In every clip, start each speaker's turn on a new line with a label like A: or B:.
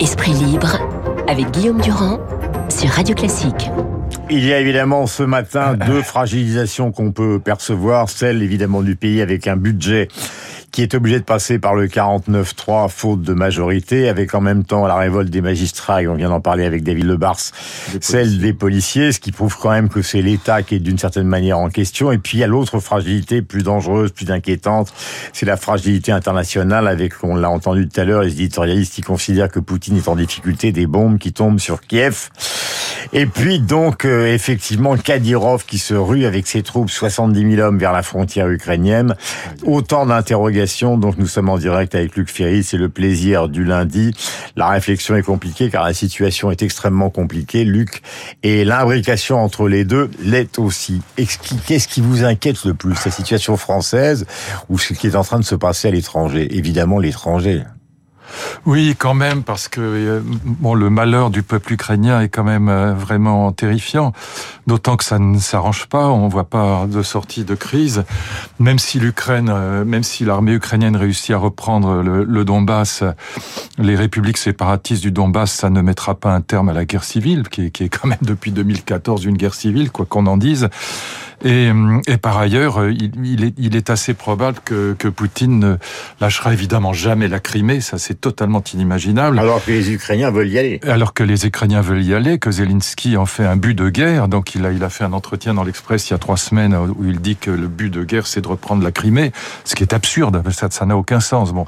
A: Esprit libre avec Guillaume Durand sur Radio Classique.
B: Il y a évidemment ce matin deux fragilisations qu'on peut percevoir, celle évidemment du pays avec un budget qui est obligé de passer par le 49-3 faute de majorité, avec en même temps la révolte des magistrats, et on vient d'en parler avec David Lebars, celle des policiers, ce qui prouve quand même que c'est l'État qui est d'une certaine manière en question. Et puis il y a l'autre fragilité plus dangereuse, plus inquiétante, c'est la fragilité internationale, avec, on l'a entendu tout à l'heure, les éditorialistes qui considèrent que Poutine est en difficulté, des bombes qui tombent sur Kiev. Et puis donc euh, effectivement Kadyrov qui se rue avec ses troupes, 70 000 hommes vers la frontière ukrainienne. Autant d'interrogations. Donc nous sommes en direct avec Luc Ferry. C'est le plaisir du lundi. La réflexion est compliquée car la situation est extrêmement compliquée. Luc et l'imbrication entre les deux l'est aussi. Qu'est-ce qui vous inquiète le plus, la situation française ou ce qui est en train de se passer à l'étranger? Évidemment l'étranger.
C: Oui, quand même, parce que euh, bon, le malheur du peuple ukrainien est quand même euh, vraiment terrifiant. D'autant que ça ne s'arrange pas, on ne voit pas de sortie de crise. Même si euh, l'armée ukrainienne réussit à reprendre le, Donbass, les républiques séparatistes du Donbass, ça ne mettra pas un terme à la guerre civile, qui est quand même depuis 2014 une guerre civile, quoi qu'on en dise. Et, et, par ailleurs, il, il, est, il, est, assez probable que, que, Poutine ne lâchera évidemment jamais la Crimée. Ça, c'est totalement inimaginable.
B: Alors que les Ukrainiens veulent y aller.
C: Alors que les Ukrainiens veulent y aller, que Zelensky en fait un but de guerre. Donc il a, il a fait un entretien dans l'Express il y a trois semaines où il dit que le but de guerre, c'est de reprendre la Crimée, ce qui est absurde. Ça, ça n'a aucun sens. Bon.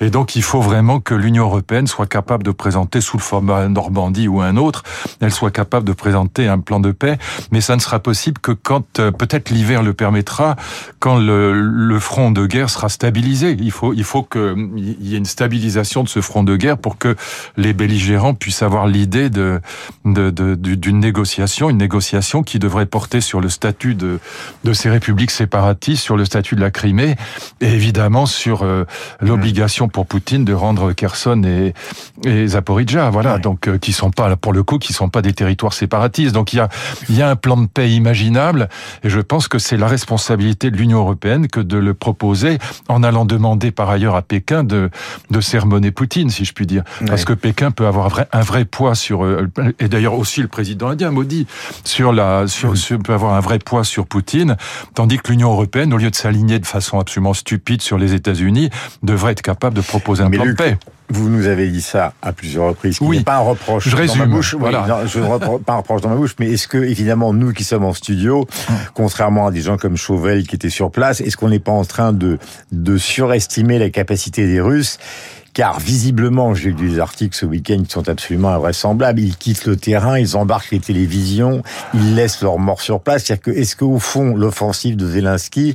C: Et donc il faut vraiment que l'Union européenne soit capable de présenter sous le format Normandie ou un autre, elle soit capable de présenter un plan de paix. Mais ça ne sera possible que quand peut-être l'hiver le permettra, quand le, le, front de guerre sera stabilisé. Il faut, il faut qu'il y ait une stabilisation de ce front de guerre pour que les belligérants puissent avoir l'idée de, de, de, d'une négociation, une négociation qui devrait porter sur le statut de, de ces républiques séparatistes, sur le statut de la Crimée, et évidemment sur euh, l'obligation pour Poutine de rendre Kherson et, et Zaporizhia, voilà, donc euh, qui sont pas, pour le coup, qui sont pas des territoires séparatistes. Donc il y a, il y a un plan de paix imaginable, et je pense que c'est la responsabilité de l'Union européenne que de le proposer en allant demander par ailleurs à Pékin de, de sermonner Poutine, si je puis dire. Ouais. Parce que Pékin peut avoir un vrai, un vrai poids sur, euh, et d'ailleurs aussi le président indien, Modi, sur la, sur, sur, peut avoir un vrai poids sur Poutine, tandis que l'Union européenne, au lieu de s'aligner de façon absolument stupide sur les États-Unis, devrait être capable de proposer un
B: Mais
C: plan de paix.
B: Vous nous avez dit ça à plusieurs reprises.
C: Oui.
B: pas un reproche
C: je résume,
B: dans ma bouche.
C: Voilà.
B: Oui, non, je ne pas un reproche dans ma bouche, mais est-ce que, évidemment, nous qui sommes en studio, contrairement à des gens comme Chauvel qui étaient sur place, est-ce qu'on n'est pas en train de, de surestimer la capacité des Russes car visiblement, j'ai lu des articles ce week-end qui sont absolument invraisemblables. Ils quittent le terrain, ils embarquent les télévisions, ils laissent leurs morts sur place. C'est-à-dire que, est-ce qu'au fond, l'offensive de Zelensky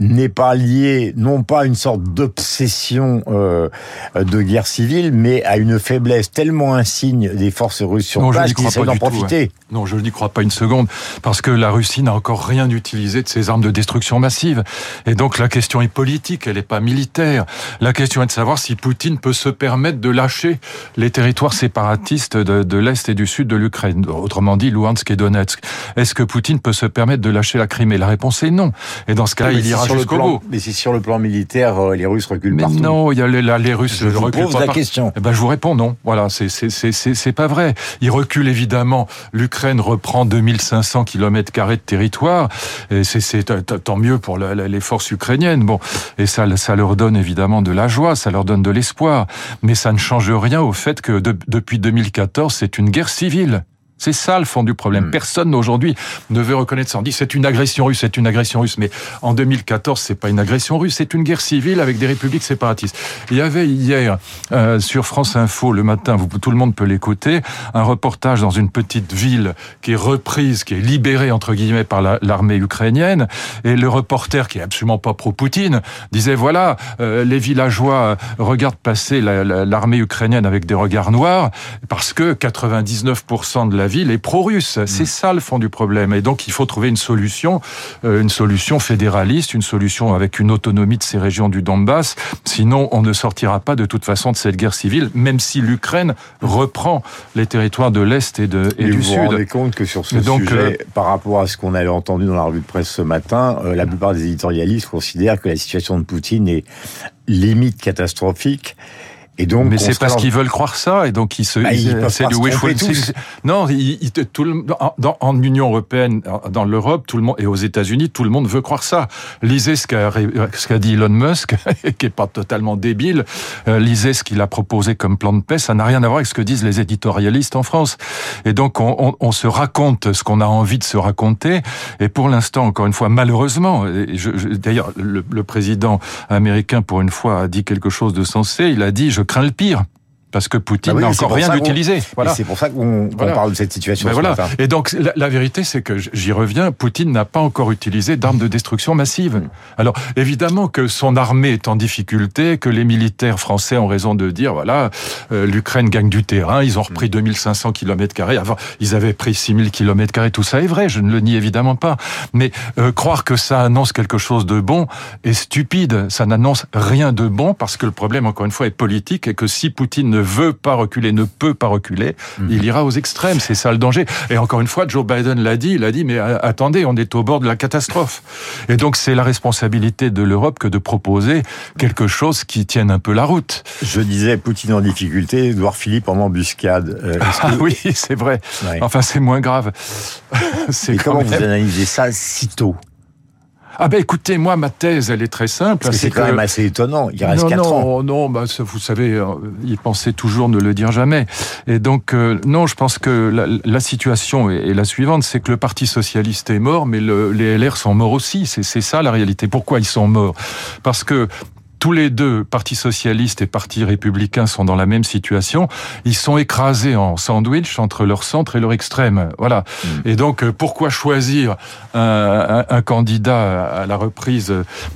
B: n'est pas liée, non pas à une sorte d'obsession euh, de guerre civile, mais à une faiblesse tellement insigne des forces russes sur
C: non,
B: place qu'ils essaient d'en profiter
C: tout, ouais. Non, je n'y crois pas une seconde, parce que la Russie n'a encore rien utilisé de ses armes de destruction massive. Et donc la question est politique, elle n'est pas militaire. La question est de savoir si Poutine peut se permettre de lâcher les territoires séparatistes de, de l'Est et du Sud de l'Ukraine, autrement dit Luhansk et Donetsk. Est-ce que Poutine peut se permettre de lâcher la Crimée? La réponse est non. Et dans ce cas-là, il ira jusqu'au bout.
B: Mais si sur le plan militaire, euh, les Russes reculent
C: mais
B: partout.
C: non, il y a les, là, les Russes
B: je
C: reculent
B: pose
C: pas
B: la
C: par...
B: question.
C: Eh ben, je vous réponds non. Voilà, c'est c'est pas vrai. Ils reculent évidemment. L'Ukraine reprend 2500 km carrés de territoire. Et c'est tant mieux pour la, la, les forces ukrainiennes. Bon, et ça, ça leur donne évidemment de la joie, ça leur donne de l'espoir. Mais ça ne change rien au fait que de, depuis 2014, c'est une guerre civile. C'est ça le fond du problème. Mmh. Personne aujourd'hui ne veut reconnaître ça. On dit c'est une agression russe, c'est une agression russe. Mais en 2014, c'est pas une agression russe, c'est une guerre civile avec des républiques séparatistes. Il y avait hier euh, sur France Info le matin, vous, tout le monde peut l'écouter, un reportage dans une petite ville qui est reprise, qui est libérée entre guillemets par l'armée la, ukrainienne. Et le reporter, qui est absolument pas pro-Poutine, disait voilà, euh, les villageois regardent passer l'armée la, ukrainienne avec des regards noirs parce que 99% de la ville est pro-russe. C'est mmh. ça le fond du problème. Et donc il faut trouver une solution, euh, une solution fédéraliste, une solution avec une autonomie de ces régions du Donbass. Sinon, on ne sortira pas de toute façon de cette guerre civile, même si l'Ukraine reprend les territoires de l'Est et, de, et
B: Mais
C: du
B: vous
C: Sud.
B: Vous vous rendez compte que sur ce donc, sujet, euh, par rapport à ce qu'on avait entendu dans la revue de presse ce matin, euh, la plupart des éditorialistes considèrent que la situation de Poutine est limite catastrophique Et donc,
C: mais c'est parce qu'ils veulent croire ça, et donc ils se,
B: bah, c'est du wishful
C: Non, tout le, dans, en Union européenne, dans l'Europe, tout le monde et aux États-Unis, tout le monde veut croire ça. Lisez ce qu'a ce qu'a dit Elon Musk, qui est pas totalement débile. Euh, lisez ce qu'il a proposé comme plan de paix. Ça n'a rien à voir avec ce que disent les éditorialistes en France. Et donc on, on, on se raconte ce qu'on a envie de se raconter. Et pour l'instant, encore une fois, malheureusement, d'ailleurs le, le président américain pour une fois a dit quelque chose de sensé. Il a dit je crains le pire parce que Poutine bah n'a encore rien utilisé.
B: Voilà. C'est pour ça qu'on parle de cette situation.
C: Voilà. Et donc la, vérité, c'est que j'y reviens. Poutine n'a pas encore utilisé d'armes de destruction massive. Alors évidemment que son armée est en difficulté, que les militaires français ont raison de dire voilà, euh, l'Ukraine gagne du terrain. Ils ont repris 2500 mm. km. Avant, ils avaient pris 6000 km. Tout ça est vrai. Je ne le nie évidemment pas. Mais euh, croire que ça annonce quelque chose de bon est stupide. Ça n'annonce rien de bon parce que le problème, encore une fois, est politique et que si Poutine ne ne veut pas reculer, ne peut pas reculer, mhm. il ira aux extrêmes. C'est ça le danger. Et encore une fois, Joe Biden l'a dit, il a dit, mais euh, attendez, on est au bord de la catastrophe. Et donc, c'est la responsabilité de l'Europe que de proposer quelque chose qui tienne un peu la route.
B: Je disais Poutine en difficulté, Edouard Philippe en embuscade.
C: Euh, ah oui, c'est vrai. Enfin, c'est moins grave.
B: c'est comment vous analysez ça si tôt?
C: Ah ben écoutez, moi ma thèse, elle est très simple.
B: C'est quand même assez étonnant. Il reste
C: non,
B: ans.
C: Non, bah, vous savez, euh, il pensait toujours ne le dire jamais. Et donc euh, non, je pense que la, situation est, la suivante, c'est que le Parti socialiste est mort, mais les LR sont morts aussi. C'est ça la réalité. Pourquoi ils sont morts? Parce que tous les deux, Parti socialiste et Parti républicain, sont dans la même situation. Ils sont écrasés en sandwich entre leur centre et leur extrême. Voilà. Mm. Et donc, euh, pourquoi choisir un, un, candidat à la reprise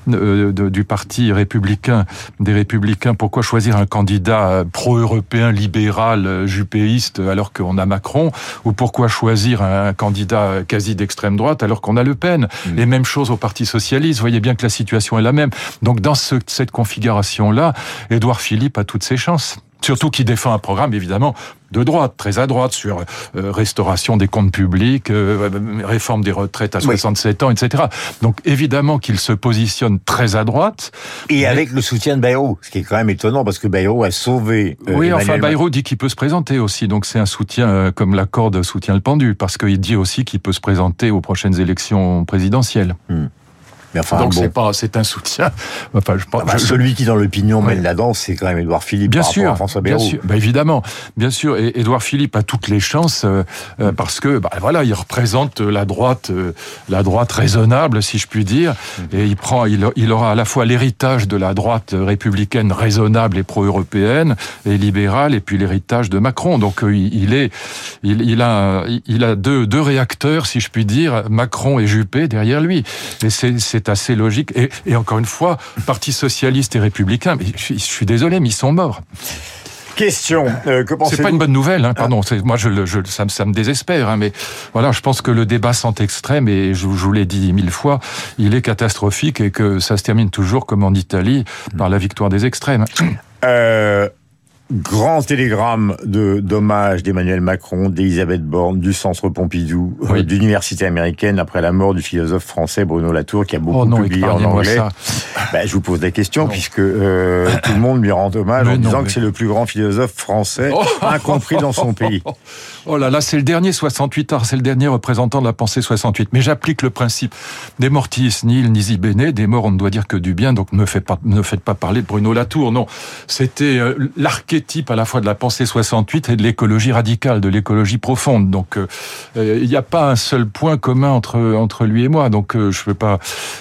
C: euh, du Parti républicain, des républicains? Pourquoi choisir un candidat pro-européen, libéral, jupéiste, alors qu'on a Macron? Ou pourquoi choisir un candidat quasi d'extrême droite alors qu'on a Le Pen? Mm. Et même chose au Parti socialiste. Vous voyez bien que la situation est la même. Donc, dans ce, cette configuration-là, Édouard Philippe a toutes ses chances. Surtout qu'il défend un programme, évidemment, de droite, très à droite, sur euh, restauration des comptes publics, euh, réforme des retraites à 67 ans, etc. Donc évidemment qu'il se positionne très à droite.
B: Et avec le soutien de Bayrou, ce qui est quand même étonnant, parce que Bayrou a sauvé...
C: Euh, oui, enfin Bayrou dit qu'il peut se présenter aussi, donc c'est un soutien comme la corde soutient le pendu, parce qu'il dit aussi qu'il peut se présenter aux prochaines élections présidentielles. Donc c'est pas, c'est un soutien.
B: Enfin, je, ah bah, celui qui dans l'opinion mène la danse, c'est quand même Édouard Philippe.
C: Bien sûr, à François bien sûr, bah, évidemment, bien sûr. Et Édouard Philippe a toutes les chances euh, euh, parce que, bah, voilà, il représente la droite, euh, la droite raisonnable, si je puis dire, mm-hmm. et il prend, il, il aura à la fois l'héritage de la droite républicaine raisonnable et pro-européenne et libérale, et puis l'héritage de Macron. Donc il est, il, il a, il a deux, deux réacteurs, si je puis dire, Macron et Juppé derrière lui. Et c'est assez logique. Et, encore une fois, Parti socialiste et républicain, mais je, suis désolé, mais ils sont morts.
B: Question. Euh, que
C: C'est pas une bonne nouvelle, hein, pardon. Moi, je, je, ça, ça, me désespère, hein, mais voilà, je pense que le débat sans extrême, et je, je vous l'ai dit mille fois, il est catastrophique et que ça se termine toujours comme en Italie par la victoire des extrêmes.
B: Euh, Grand télégramme de d'hommage d'Emmanuel Macron, d'Elisabeth Borne, du Centre Pompidou, euh, d'université américaine après la mort du philosophe français Bruno Latour qui a beaucoup oh publié en anglais. Ben, je vous pose la question puisque euh, tout le monde lui rend hommage en disant que c'est le plus grand philosophe français, oh. incompris dans son pays.
C: Oh là là, c'est le dernier 68 art, c'est le dernier représentant de la pensée 68. Mais j'applique le principe des mortis nil nisi bene, des morts on ne doit dire que du bien, donc ne faites pas, ne faites pas parler de Bruno Latour. Non, c'était euh, l'archétype à la fois de la pensée 68 et de l'écologie radicale, de l'écologie profonde. Donc euh, euh, il n'y a pas un seul point commun entre entre lui et moi. Donc je ne peux pas.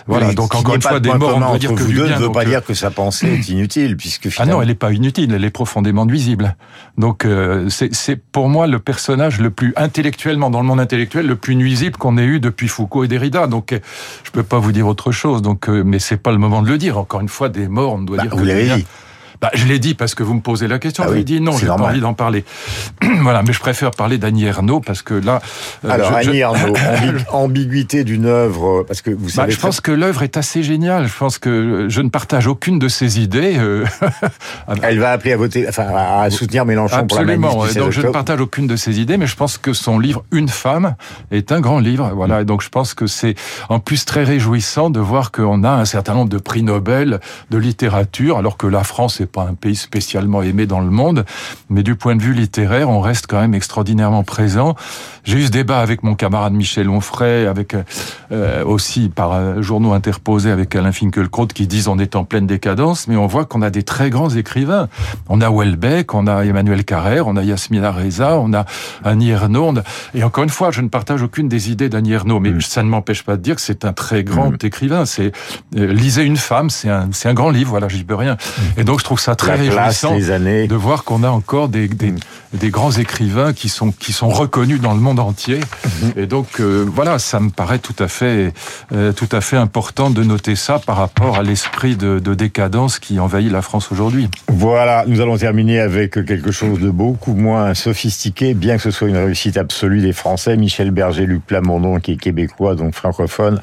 C: Voilà. donc encore une fois, des morts on ne dire que du bien.
B: ne veut pas dire que sa pensée est inutile, puisque
C: finalement... ah non, elle n'est pas inutile, elle est profondément nuisible. Donc c'est pour moi le personnage le plus intellectuellement, dans le monde intellectuel, le plus nuisible qu'on ait eu depuis Foucault et Derrida. Donc, je peux pas vous dire autre chose. Donc, euh, mais c'est pas le moment de le dire. Encore une fois, des morts, on doit bah, dire.
B: Vous l'avez dit.
C: Bah, je l'ai dit parce que vous me posez la question. Ah je dit non, j'ai pas envie d'en parler. voilà, mais je préfère parler d'Annie Ernaux parce que là.
B: Euh, Alors Annie Ernaux, ambiguïté d'une œuvre, parce que vous bah, savez.
C: je pense que l'œuvre est assez géniale. Je pense que je ne partage aucune de ses idées. Euh,
B: Elle va appeler à voter, enfin à soutenir Mélenchon
C: Absolument,
B: pour la
C: Absolument. Donc je ne partage aucune de ses idées, mais je pense que son livre Une femme est un grand livre. Voilà, et donc je pense que c'est en plus très réjouissant de voir qu'on a un certain nombre de prix Nobel de littérature, alors que la France est c'est pas un pays spécialement aimé dans le monde, mais du point de vue littéraire, on reste quand même extraordinairement présent. J'ai eu ce débat avec mon camarade Michel Onfray, avec euh, aussi par un journaux interposés avec Alain Finkielkraut qui disent on est en pleine décadence, mais on voit qu'on a des très grands écrivains. On a Welbeck, on a Emmanuel Carrère, on a Yasmina Reza, on a Annie Ernaux. Et encore une fois, je ne partage aucune des idées d'Annie Ernaux, mais ça ne m'empêche pas de dire que c'est un très grand écrivain. C'est euh, Lisez une femme, c'est un, un grand livre, voilà, j'y peux rien. Et donc je trouve ça très réjouissant de voir qu'on a encore des, des, des, grands écrivains qui sont, qui sont reconnus dans le monde entier. Mm-hmm. Et donc euh, voilà, ça me paraît tout à fait, euh, tout à fait important de noter ça par rapport à l'esprit de, de décadence qui envahit la France aujourd'hui.
B: Voilà, nous allons terminer avec quelque chose de beaucoup moins sophistiqué, bien que ce soit une réussite absolue des Français. Michel Berger, Luc Plamondon, qui est québécois, donc francophone.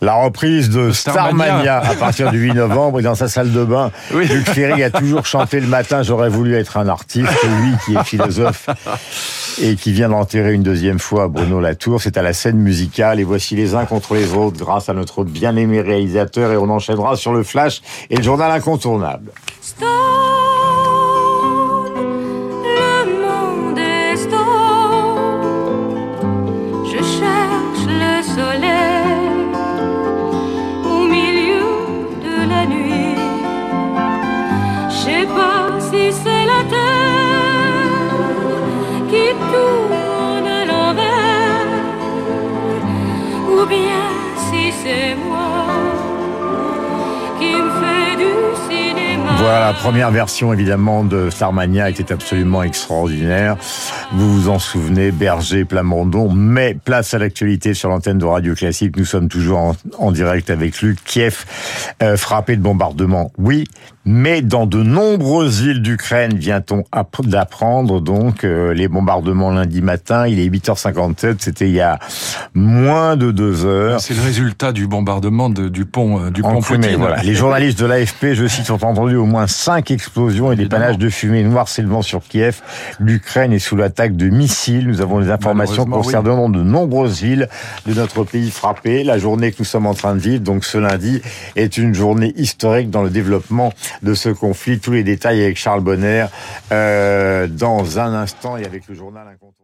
B: La reprise de Starmania à partir du 8 novembre et dans sa salle de bain. Luc Ferry a toujours chanté le matin, j'aurais voulu être un artiste, lui qui est philosophe et qui vient d'enterrer une deuxième fois Bruno Latour. C'est à la scène musicale et voici les uns contre les autres grâce à notre bien-aimé réalisateur et on enchaînera sur le flash et le journal incontournable. Stop la première version évidemment de Starmania était absolument extraordinaire. Vous vous en souvenez, Berger, Plamondon, mais place à l'actualité sur l'antenne de Radio Classique. Nous sommes toujours en, direct avec Luc. Kiev, euh, frappé de bombardement, oui, mais dans de nombreuses villes d'Ukraine, vient-on d'apprendre donc euh, les bombardements lundi matin? Il est 8h57, c'était il y a moins de deux heures.
C: C'est le résultat du bombardement de, du pont euh, du pont
B: fumée, voilà. Les journalistes de l'AFP, je cite, ont entendu au moins cinq explosions et des panaches de fumée noire s'élevant sur Kiev. L'Ukraine est sous l'attaque de missiles. Nous avons des informations concernant de nombreuses villes de notre pays frappées. La journée que nous sommes en train de vivre, donc ce lundi, est une journée historique dans le développement de ce conflit. Tous les détails avec Charles Bonner euh, dans un instant et avec le journal incontournable.